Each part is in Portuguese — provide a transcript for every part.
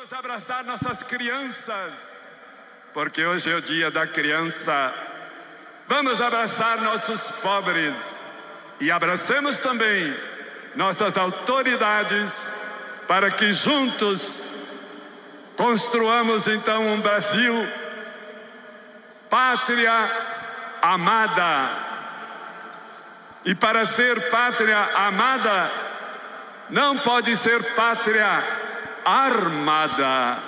Vamos abraçar nossas crianças, porque hoje é o dia da criança. Vamos abraçar nossos pobres e abracemos também nossas autoridades para que juntos construamos então um Brasil pátria amada. E para ser pátria amada, não pode ser pátria armada.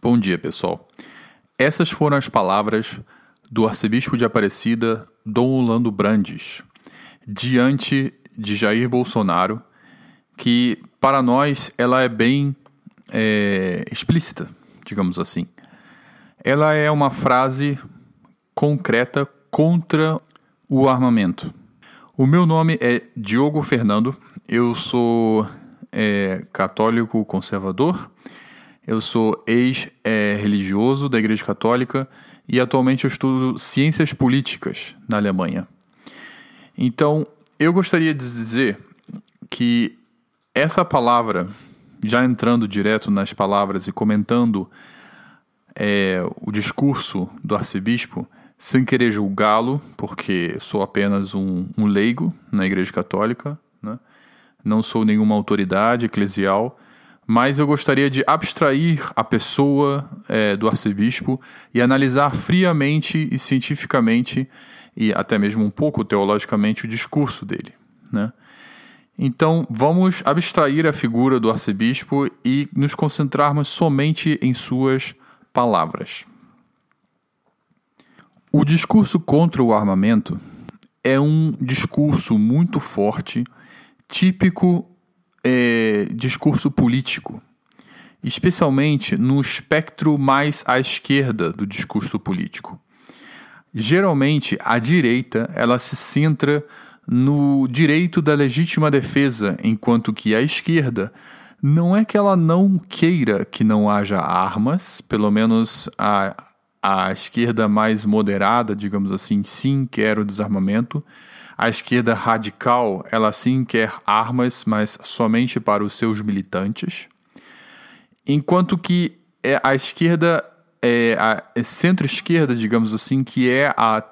Bom dia, pessoal. Essas foram as palavras do arcebispo de Aparecida, Dom Orlando Brandes, diante de Jair Bolsonaro, que para nós ela é bem é, explícita, digamos assim. Ela é uma frase concreta contra o armamento. O meu nome é Diogo Fernando, eu sou é, católico conservador, eu sou ex-religioso da Igreja Católica e atualmente eu estudo ciências políticas na Alemanha. Então, eu gostaria de dizer que essa palavra, já entrando direto nas palavras e comentando é, o discurso do arcebispo, sem querer julgá-lo, porque sou apenas um, um leigo na Igreja Católica, né? Não sou nenhuma autoridade eclesial, mas eu gostaria de abstrair a pessoa é, do arcebispo e analisar friamente e cientificamente e até mesmo um pouco teologicamente o discurso dele. Né? Então, vamos abstrair a figura do arcebispo e nos concentrarmos somente em suas palavras. O discurso contra o armamento é um discurso muito forte, típico é, discurso político, especialmente no espectro mais à esquerda do discurso político. Geralmente, a direita ela se centra no direito da legítima defesa, enquanto que a esquerda não é que ela não queira que não haja armas, pelo menos a, a esquerda mais moderada, digamos assim, sim quer o desarmamento. A esquerda radical, ela sim quer armas, mas somente para os seus militantes. Enquanto que é, a esquerda, é, a centro-esquerda, digamos assim, que é a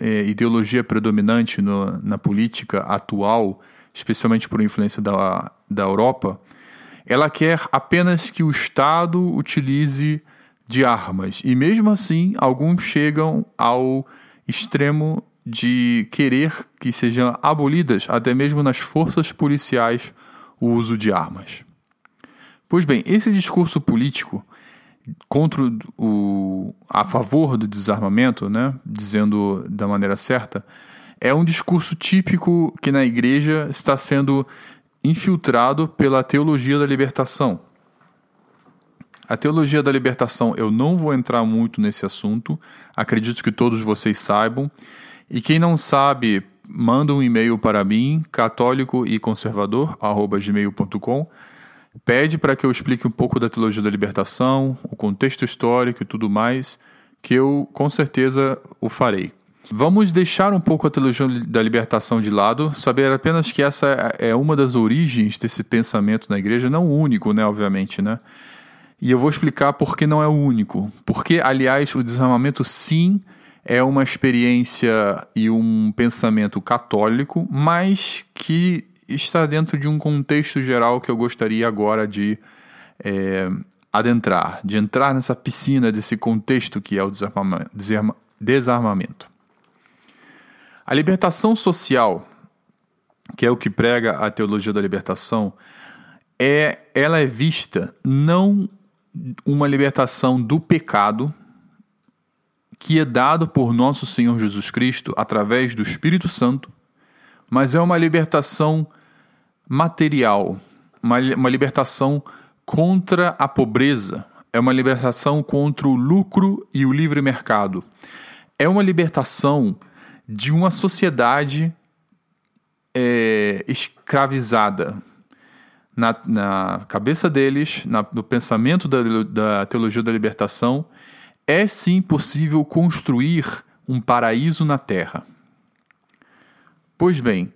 é, ideologia predominante no, na política atual, especialmente por influência da, da Europa, ela quer apenas que o Estado utilize de armas. E mesmo assim, alguns chegam ao extremo de querer que sejam abolidas, até mesmo nas forças policiais, o uso de armas. Pois bem, esse discurso político contra o, a favor do desarmamento, né, dizendo da maneira certa, é um discurso típico que na igreja está sendo infiltrado pela teologia da libertação. A teologia da libertação, eu não vou entrar muito nesse assunto, acredito que todos vocês saibam. E quem não sabe, manda um e-mail para mim, católico e conservador, gmail.com. Pede para que eu explique um pouco da teologia da libertação, o contexto histórico e tudo mais, que eu com certeza o farei. Vamos deixar um pouco a teologia da libertação de lado, saber apenas que essa é uma das origens desse pensamento na igreja, não o único, né, obviamente, né? E eu vou explicar por que não é o único. Porque, aliás, o desarmamento sim é uma experiência e um pensamento católico, mas que está dentro de um contexto geral que eu gostaria agora de é, adentrar, de entrar nessa piscina desse contexto que é o desarmamento. A libertação social, que é o que prega a teologia da libertação, é, ela é vista não uma libertação do pecado que é dado por nosso Senhor Jesus Cristo através do Espírito Santo, mas é uma libertação material, uma, uma libertação contra a pobreza, é uma libertação contra o lucro e o livre mercado, é uma libertação de uma sociedade é, escravizada. Na, na, cabeça deles, na, no pensamento da, da teologia da libertação, é sim possível construir um paraíso na terra. Pois bem,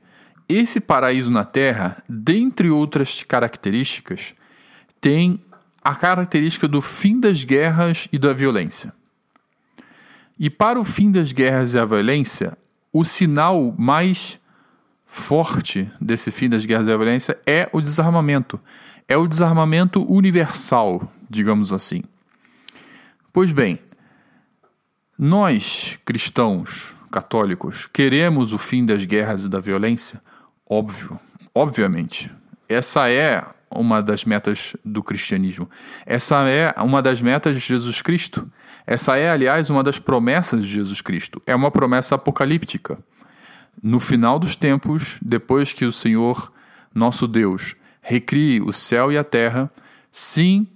esse paraíso na terra, dentre outras características, tem a característica do fim das guerras e da violência. E para o fim das guerras e a violência, o sinal mais forte desse fim das guerras e da violência é o desarmamento. É o desarmamento universal, digamos assim. Pois bem, nós, cristãos, católicos, queremos o fim das guerras e da violência? Óbvio, obviamente. Essa é uma das metas do cristianismo. Essa é uma das metas de Jesus Cristo. Essa é, aliás, uma das promessas de Jesus Cristo. É uma promessa apocalíptica. No final dos tempos, depois que o Senhor, nosso Deus, recrie o céu e a terra, sim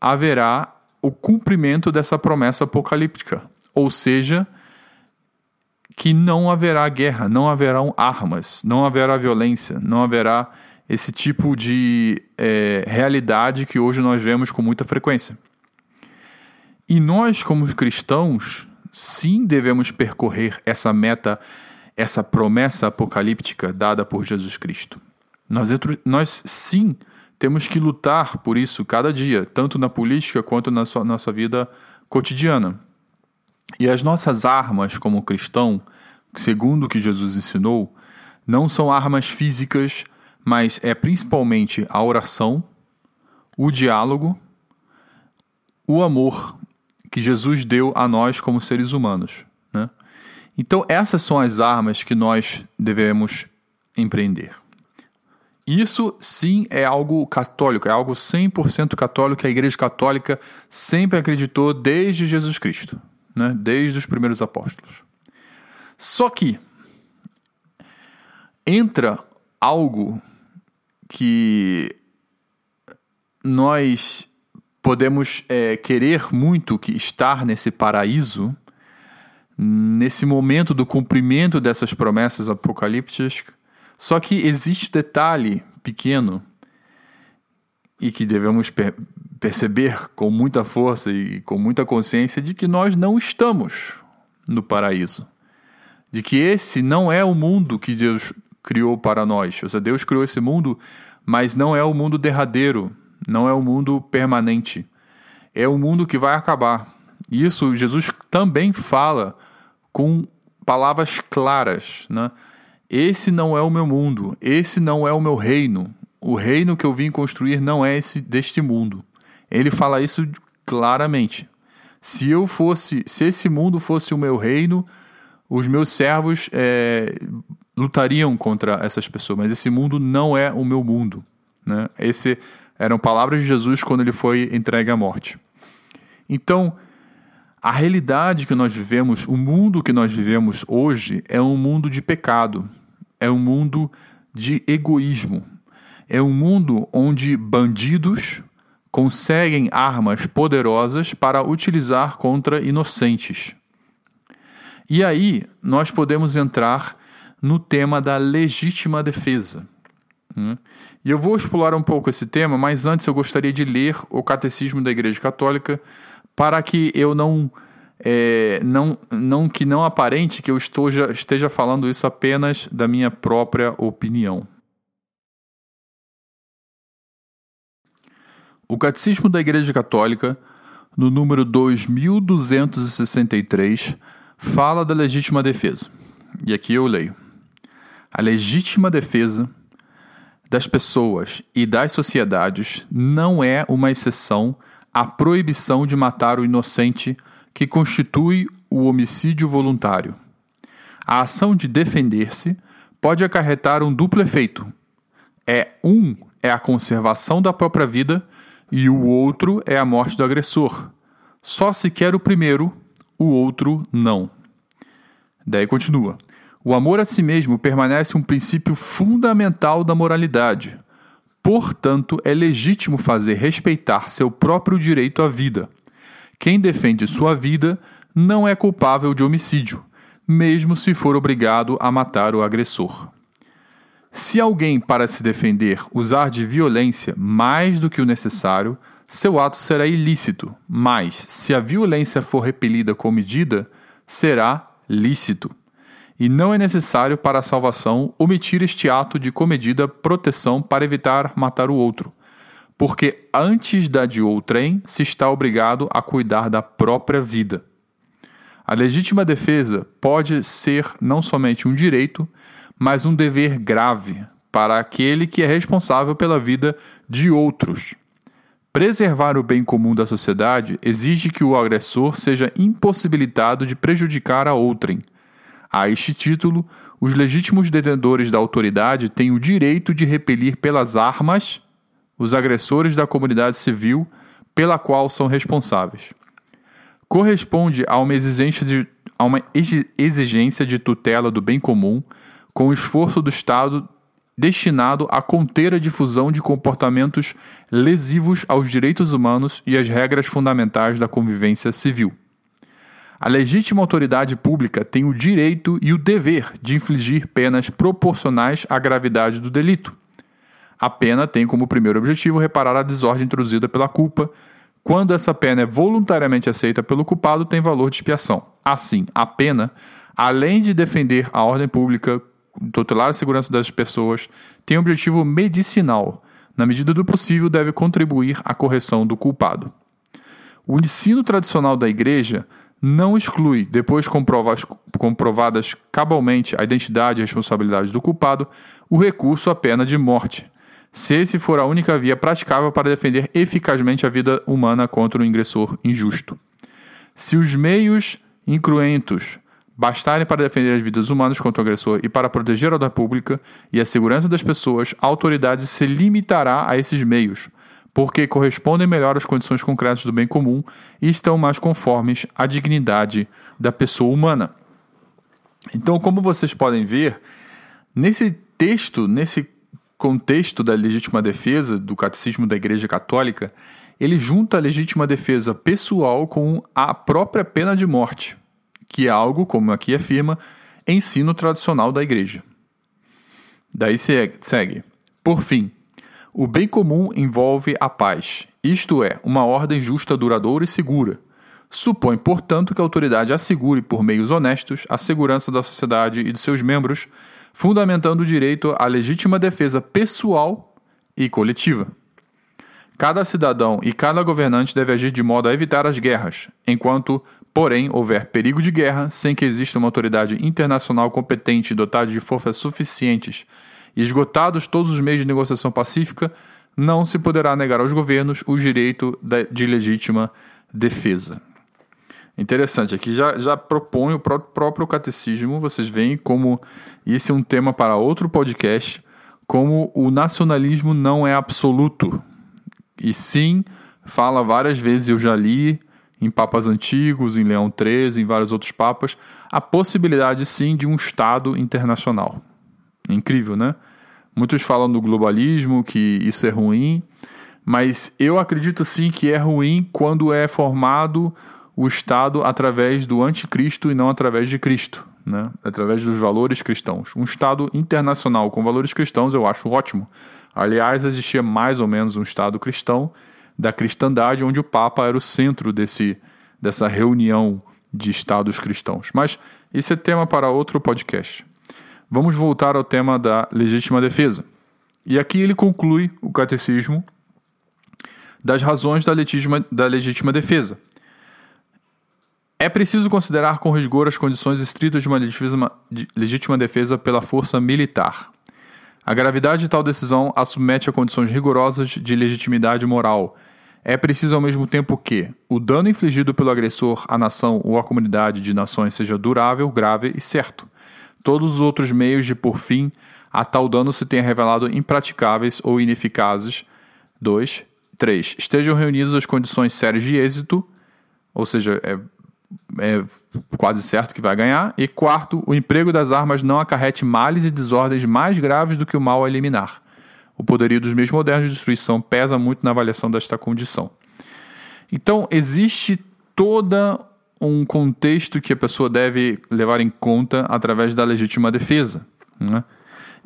haverá o cumprimento dessa promessa apocalíptica. Ou seja, que não haverá guerra, não haverão armas, não haverá violência, não haverá esse tipo de é, realidade que hoje nós vemos com muita frequência. E nós, como cristãos, sim devemos percorrer essa meta, essa promessa apocalíptica dada por Jesus Cristo. Nós, nós sim temos que lutar por isso cada dia, tanto na política quanto na nossa vida cotidiana. E as nossas armas como cristão, segundo o que Jesus ensinou, não são armas físicas, mas é principalmente a oração, o diálogo, o amor que Jesus deu a nós como seres humanos. Né? Então, essas são as armas que nós devemos empreender. Isso sim é algo católico, é algo 100% católico que a Igreja Católica sempre acreditou desde Jesus Cristo, né? desde os primeiros apóstolos. Só que entra algo que nós podemos é, querer muito que estar nesse paraíso, nesse momento do cumprimento dessas promessas apocalípticas, só que existe detalhe pequeno e que devemos perceber com muita força e com muita consciência de que nós não estamos no paraíso. De que esse não é o mundo que Deus criou para nós. Ou seja, Deus criou esse mundo, mas não é o mundo derradeiro, não é o mundo permanente. É o mundo que vai acabar. Isso Jesus também fala com palavras claras, né? Esse não é o meu mundo, esse não é o meu reino. O reino que eu vim construir não é esse deste mundo. Ele fala isso claramente. Se eu fosse, se esse mundo fosse o meu reino, os meus servos é, lutariam contra essas pessoas, mas esse mundo não é o meu mundo. Né? Esse eram palavras de Jesus quando ele foi entregue à morte. Então, a realidade que nós vivemos, o mundo que nós vivemos hoje, é um mundo de pecado, é um mundo de egoísmo, é um mundo onde bandidos conseguem armas poderosas para utilizar contra inocentes. E aí nós podemos entrar no tema da legítima defesa. Né? E eu vou explorar um pouco esse tema, mas antes eu gostaria de ler o Catecismo da Igreja Católica para que eu não é, não, não que não aparente que eu esteja falando isso apenas da minha própria opinião. O Catecismo da Igreja Católica, no número 2263, fala da legítima defesa. E aqui eu leio: A legítima defesa das pessoas e das sociedades não é uma exceção a proibição de matar o inocente que constitui o homicídio voluntário. A ação de defender-se pode acarretar um duplo efeito. É um é a conservação da própria vida e o outro é a morte do agressor. Só se quer o primeiro, o outro não. Daí continua. O amor a si mesmo permanece um princípio fundamental da moralidade. Portanto, é legítimo fazer respeitar seu próprio direito à vida. Quem defende sua vida não é culpável de homicídio, mesmo se for obrigado a matar o agressor. Se alguém, para se defender, usar de violência mais do que o necessário, seu ato será ilícito, mas, se a violência for repelida com medida, será lícito. E não é necessário para a salvação omitir este ato de comedida proteção para evitar matar o outro, porque antes da de outrem se está obrigado a cuidar da própria vida. A legítima defesa pode ser não somente um direito, mas um dever grave para aquele que é responsável pela vida de outros. Preservar o bem comum da sociedade exige que o agressor seja impossibilitado de prejudicar a outrem. A este título, os legítimos detentores da autoridade têm o direito de repelir pelas armas os agressores da comunidade civil pela qual são responsáveis. Corresponde a uma exigência de, a uma exigência de tutela do bem comum com o esforço do Estado destinado a conter a difusão de comportamentos lesivos aos direitos humanos e às regras fundamentais da convivência civil. A legítima autoridade pública tem o direito e o dever de infligir penas proporcionais à gravidade do delito. A pena tem como primeiro objetivo reparar a desordem introduzida pela culpa. Quando essa pena é voluntariamente aceita pelo culpado, tem valor de expiação. Assim, a pena, além de defender a ordem pública tutelar a segurança das pessoas, tem um objetivo medicinal. Na medida do possível, deve contribuir à correção do culpado. O ensino tradicional da Igreja não exclui, depois comprovadas cabalmente a identidade e responsabilidade do culpado, o recurso à pena de morte, se esse for a única via praticável para defender eficazmente a vida humana contra o ingressor injusto. Se os meios incruentos bastarem para defender as vidas humanas contra o agressor e para proteger a ordem pública e a segurança das pessoas, a autoridade se limitará a esses meios, porque correspondem melhor às condições concretas do bem comum e estão mais conformes à dignidade da pessoa humana. Então, como vocês podem ver, nesse texto, nesse contexto da legítima defesa do catecismo da Igreja Católica, ele junta a legítima defesa pessoal com a própria pena de morte que é algo, como aqui afirma, ensino tradicional da igreja. Daí segue. Por fim, o bem comum envolve a paz, isto é, uma ordem justa, duradoura e segura. Supõe, portanto, que a autoridade assegure, por meios honestos, a segurança da sociedade e de seus membros, fundamentando o direito à legítima defesa pessoal e coletiva. Cada cidadão e cada governante deve agir de modo a evitar as guerras, enquanto Porém, houver perigo de guerra, sem que exista uma autoridade internacional competente dotada de forças suficientes e esgotados todos os meios de negociação pacífica, não se poderá negar aos governos o direito de legítima defesa. Interessante, aqui já, já propõe o próprio catecismo, vocês veem como esse é um tema para outro podcast, como o nacionalismo não é absoluto. E sim, fala várias vezes, eu já li em papas antigos, em Leão XIII, em vários outros papas, a possibilidade sim de um Estado internacional. Incrível, né? Muitos falam do globalismo, que isso é ruim, mas eu acredito sim que é ruim quando é formado o Estado através do anticristo e não através de Cristo, né? através dos valores cristãos. Um Estado internacional com valores cristãos eu acho ótimo. Aliás, existia mais ou menos um Estado cristão da cristandade, onde o Papa era o centro desse, dessa reunião de estados cristãos. Mas esse é tema para outro podcast. Vamos voltar ao tema da legítima defesa. E aqui ele conclui o catecismo das razões da legítima, da legítima defesa. É preciso considerar com rigor as condições estritas de uma legítima defesa pela força militar. A gravidade de tal decisão a submete a condições rigorosas de legitimidade moral. É preciso ao mesmo tempo que o dano infligido pelo agressor à nação ou à comunidade de nações seja durável, grave e certo. Todos os outros meios de por fim a tal dano se tenha revelado impraticáveis ou ineficazes. 2. 3. Estejam reunidas as condições sérias de êxito, ou seja, é é quase certo que vai ganhar. E quarto, o emprego das armas não acarrete males e desordens mais graves do que o mal a eliminar. O poderio dos meios modernos de destruição pesa muito na avaliação desta condição. Então, existe toda um contexto que a pessoa deve levar em conta através da legítima defesa. Né?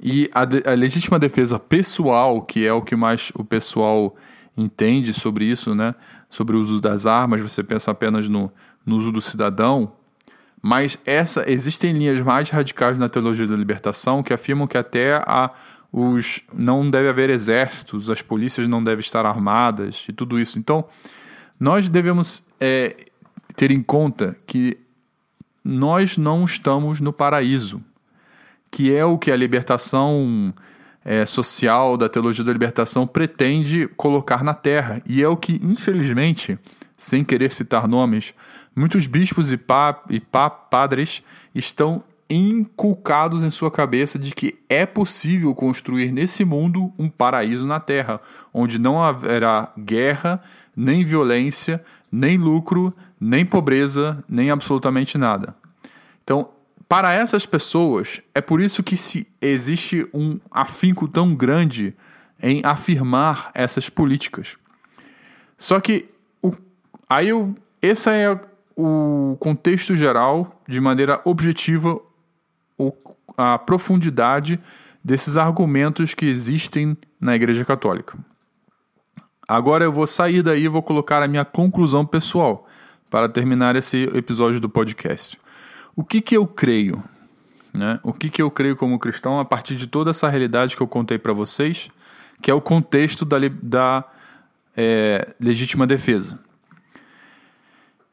E a, de, a legítima defesa pessoal, que é o que mais o pessoal entende sobre isso, né? sobre o uso das armas, você pensa apenas no, no uso do cidadão, mas essa existem linhas mais radicais na teologia da libertação que afirmam que até a, os não deve haver exércitos, as polícias não devem estar armadas e tudo isso. Então, nós devemos é, ter em conta que nós não estamos no paraíso, que é o que a libertação é, social da teologia da libertação pretende colocar na terra. E é o que, infelizmente, sem querer citar nomes, muitos bispos e, pa, e pa, padres estão inculcados em sua cabeça de que é possível construir nesse mundo um paraíso na terra, onde não haverá guerra, nem violência, nem lucro, nem pobreza, nem absolutamente nada. Então, para essas pessoas, é por isso que se existe um afinco tão grande em afirmar essas políticas. Só que o, aí eu, esse é o contexto geral, de maneira objetiva, a profundidade desses argumentos que existem na Igreja Católica. Agora eu vou sair daí e vou colocar a minha conclusão pessoal para terminar esse episódio do podcast. O que, que eu creio? Né? O que, que eu creio como cristão a partir de toda essa realidade que eu contei para vocês, que é o contexto da, da é, legítima defesa.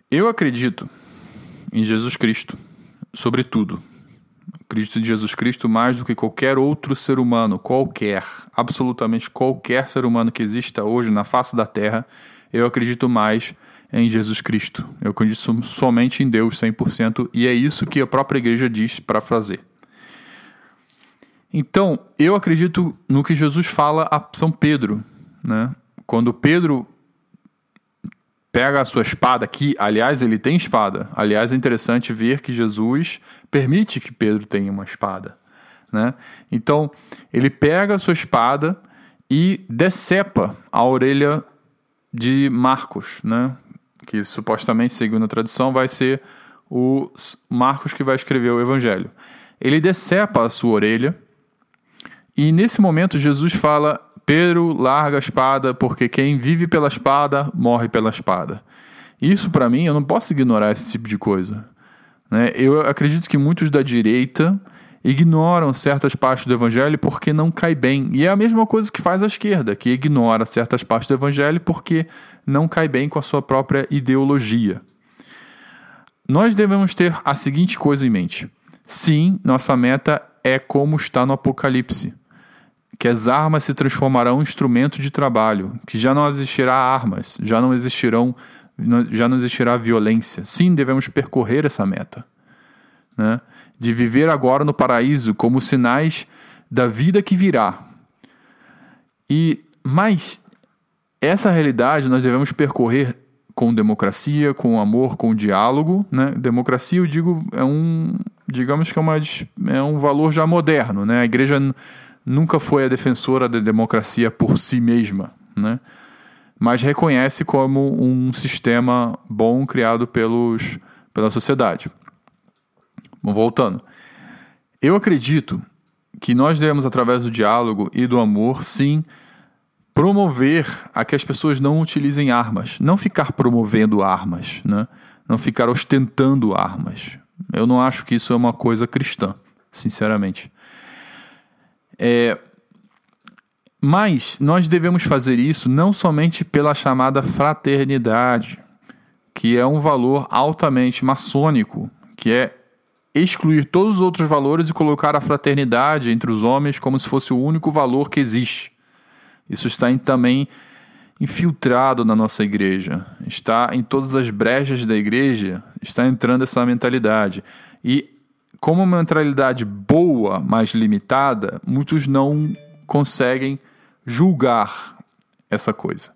Eu acredito em Jesus Cristo, sobretudo. Acredito em Jesus Cristo mais do que qualquer outro ser humano, qualquer, absolutamente qualquer ser humano que exista hoje na face da terra, eu acredito mais em Jesus Cristo. Eu acredito somente em Deus 100% e é isso que a própria igreja diz para fazer. Então, eu acredito no que Jesus fala a São Pedro, né? Quando Pedro pega a sua espada, que aliás ele tem espada. Aliás, é interessante ver que Jesus permite que Pedro tenha uma espada. Né? Então, ele pega a sua espada e decepa a orelha de Marcos, né? que supostamente, segundo a tradição, vai ser o Marcos que vai escrever o evangelho. Ele decepa a sua orelha e nesse momento Jesus fala Pedro larga a espada, porque quem vive pela espada morre pela espada. Isso, para mim, eu não posso ignorar esse tipo de coisa. Né? Eu acredito que muitos da direita ignoram certas partes do evangelho porque não cai bem. E é a mesma coisa que faz a esquerda, que ignora certas partes do evangelho porque não cai bem com a sua própria ideologia. Nós devemos ter a seguinte coisa em mente: sim, nossa meta é como está no Apocalipse que as armas se transformarão em instrumento de trabalho, que já não existirá armas, já não existirão, já não existirá violência. Sim, devemos percorrer essa meta, né? De viver agora no paraíso como sinais da vida que virá. E mas essa realidade nós devemos percorrer com democracia, com amor, com diálogo, né? Democracia, eu digo, é um, digamos que é, uma, é um valor já moderno, né? A igreja nunca foi a defensora da democracia por si mesma, né? mas reconhece como um sistema bom criado pelos, pela sociedade. Bom, voltando. Eu acredito que nós devemos, através do diálogo e do amor, sim, promover a que as pessoas não utilizem armas. Não ficar promovendo armas, né? não ficar ostentando armas. Eu não acho que isso é uma coisa cristã, sinceramente. É, mas nós devemos fazer isso não somente pela chamada fraternidade, que é um valor altamente maçônico, que é excluir todos os outros valores e colocar a fraternidade entre os homens como se fosse o único valor que existe. Isso está em, também infiltrado na nossa igreja, está em todas as brechas da igreja, está entrando essa mentalidade. E como uma mentalidade boa, mas limitada, muitos não conseguem julgar essa coisa.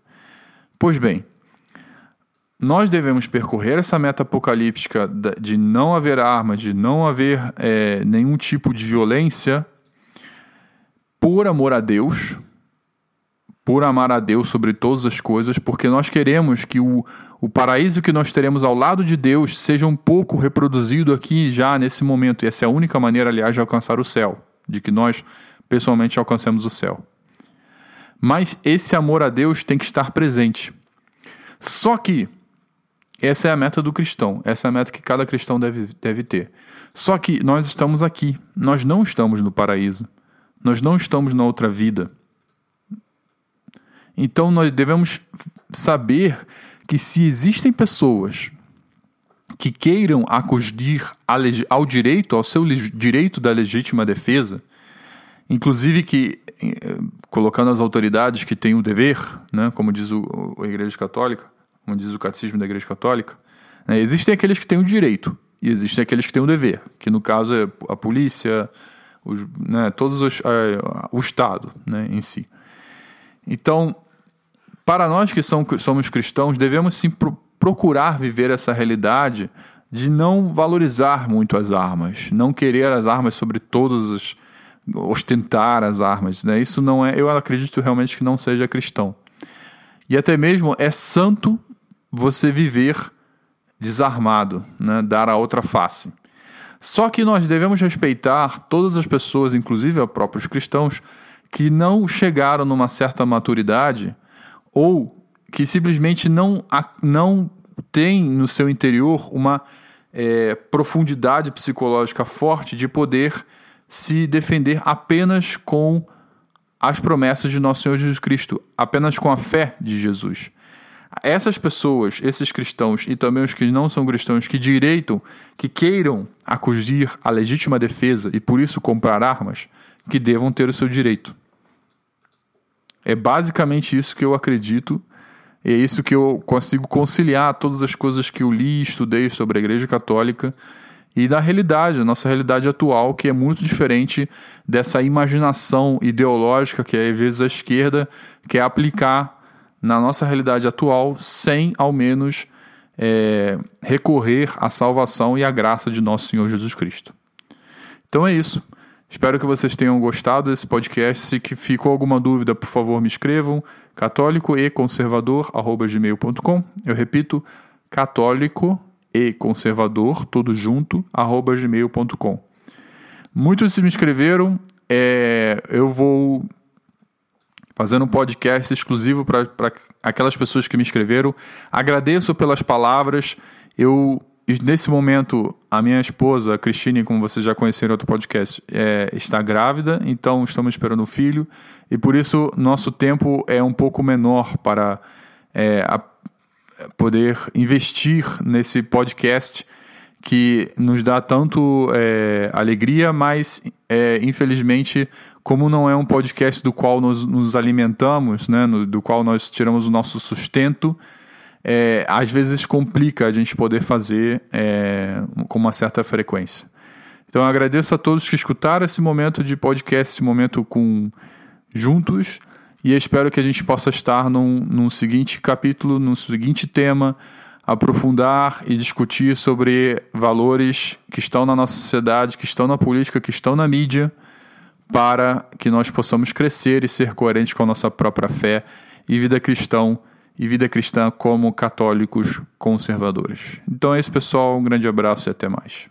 Pois bem, nós devemos percorrer essa meta apocalíptica de não haver armas, de não haver é, nenhum tipo de violência, por amor a Deus, por amar a Deus sobre todas as coisas, porque nós queremos que o, o paraíso que nós teremos ao lado de Deus seja um pouco reproduzido aqui já nesse momento. E essa é a única maneira, aliás, de alcançar o céu, de que nós pessoalmente alcancemos o céu. Mas esse amor a Deus tem que estar presente. Só que essa é a meta do cristão, essa é a meta que cada cristão deve, deve ter. Só que nós estamos aqui, nós não estamos no paraíso. nós não estamos na outra vida. Então nós devemos saber que se existem pessoas que queiram acudir ao direito, ao seu direito da legítima defesa, inclusive que eh, colocando as autoridades que têm o dever, né, como diz o, a Igreja Católica, como diz o Catecismo da Igreja Católica, né, existem aqueles que têm o direito e existem aqueles que têm o dever, que no caso é a polícia, os, né, todos os, é, o Estado né, em si. Então, para nós que somos cristãos, devemos sim pro, procurar viver essa realidade de não valorizar muito as armas, não querer as armas sobre todos os ostentar as armas, né? Isso não é, eu acredito realmente que não seja cristão. E até mesmo é santo você viver desarmado, né? Dar a outra face. Só que nós devemos respeitar todas as pessoas, inclusive os próprios cristãos, que não chegaram numa certa maturidade ou que simplesmente não, não tem no seu interior uma é, profundidade psicológica forte de poder se defender apenas com as promessas de nosso Senhor Jesus Cristo, apenas com a fé de Jesus. Essas pessoas, esses cristãos e também os que não são cristãos, que direitam, que queiram acudir à legítima defesa e por isso comprar armas, que devam ter o seu direito. É basicamente isso que eu acredito, é isso que eu consigo conciliar todas as coisas que eu li e estudei sobre a Igreja Católica e da realidade, a nossa realidade atual, que é muito diferente dessa imaginação ideológica que às vezes a esquerda quer aplicar na nossa realidade atual, sem ao menos é, recorrer à salvação e à graça de nosso Senhor Jesus Cristo. Então é isso. Espero que vocês tenham gostado desse podcast. Se ficou alguma dúvida, por favor, me escrevam. Católico e conservador, gmail.com. Eu repito, católico e conservador, tudo junto, arroba gmail.com. Muitos se me inscreveram, é, eu vou fazendo um podcast exclusivo para aquelas pessoas que me inscreveram. Agradeço pelas palavras. Eu nesse momento a minha esposa, a Cristine, como vocês já conheceram em outro podcast, é, está grávida, então estamos esperando um filho. E por isso nosso tempo é um pouco menor para é, a, poder investir nesse podcast que nos dá tanto é, alegria, mas é, infelizmente, como não é um podcast do qual nós nos alimentamos, né, no, do qual nós tiramos o nosso sustento, é, às vezes complica a gente poder fazer é, com uma certa frequência. Então eu agradeço a todos que escutaram esse momento de podcast, esse momento com juntos. E espero que a gente possa estar num, num seguinte capítulo, num seguinte tema, aprofundar e discutir sobre valores que estão na nossa sociedade, que estão na política, que estão na mídia, para que nós possamos crescer e ser coerentes com a nossa própria fé e vida cristã e vida cristã como católicos conservadores. Então é isso, pessoal. Um grande abraço e até mais.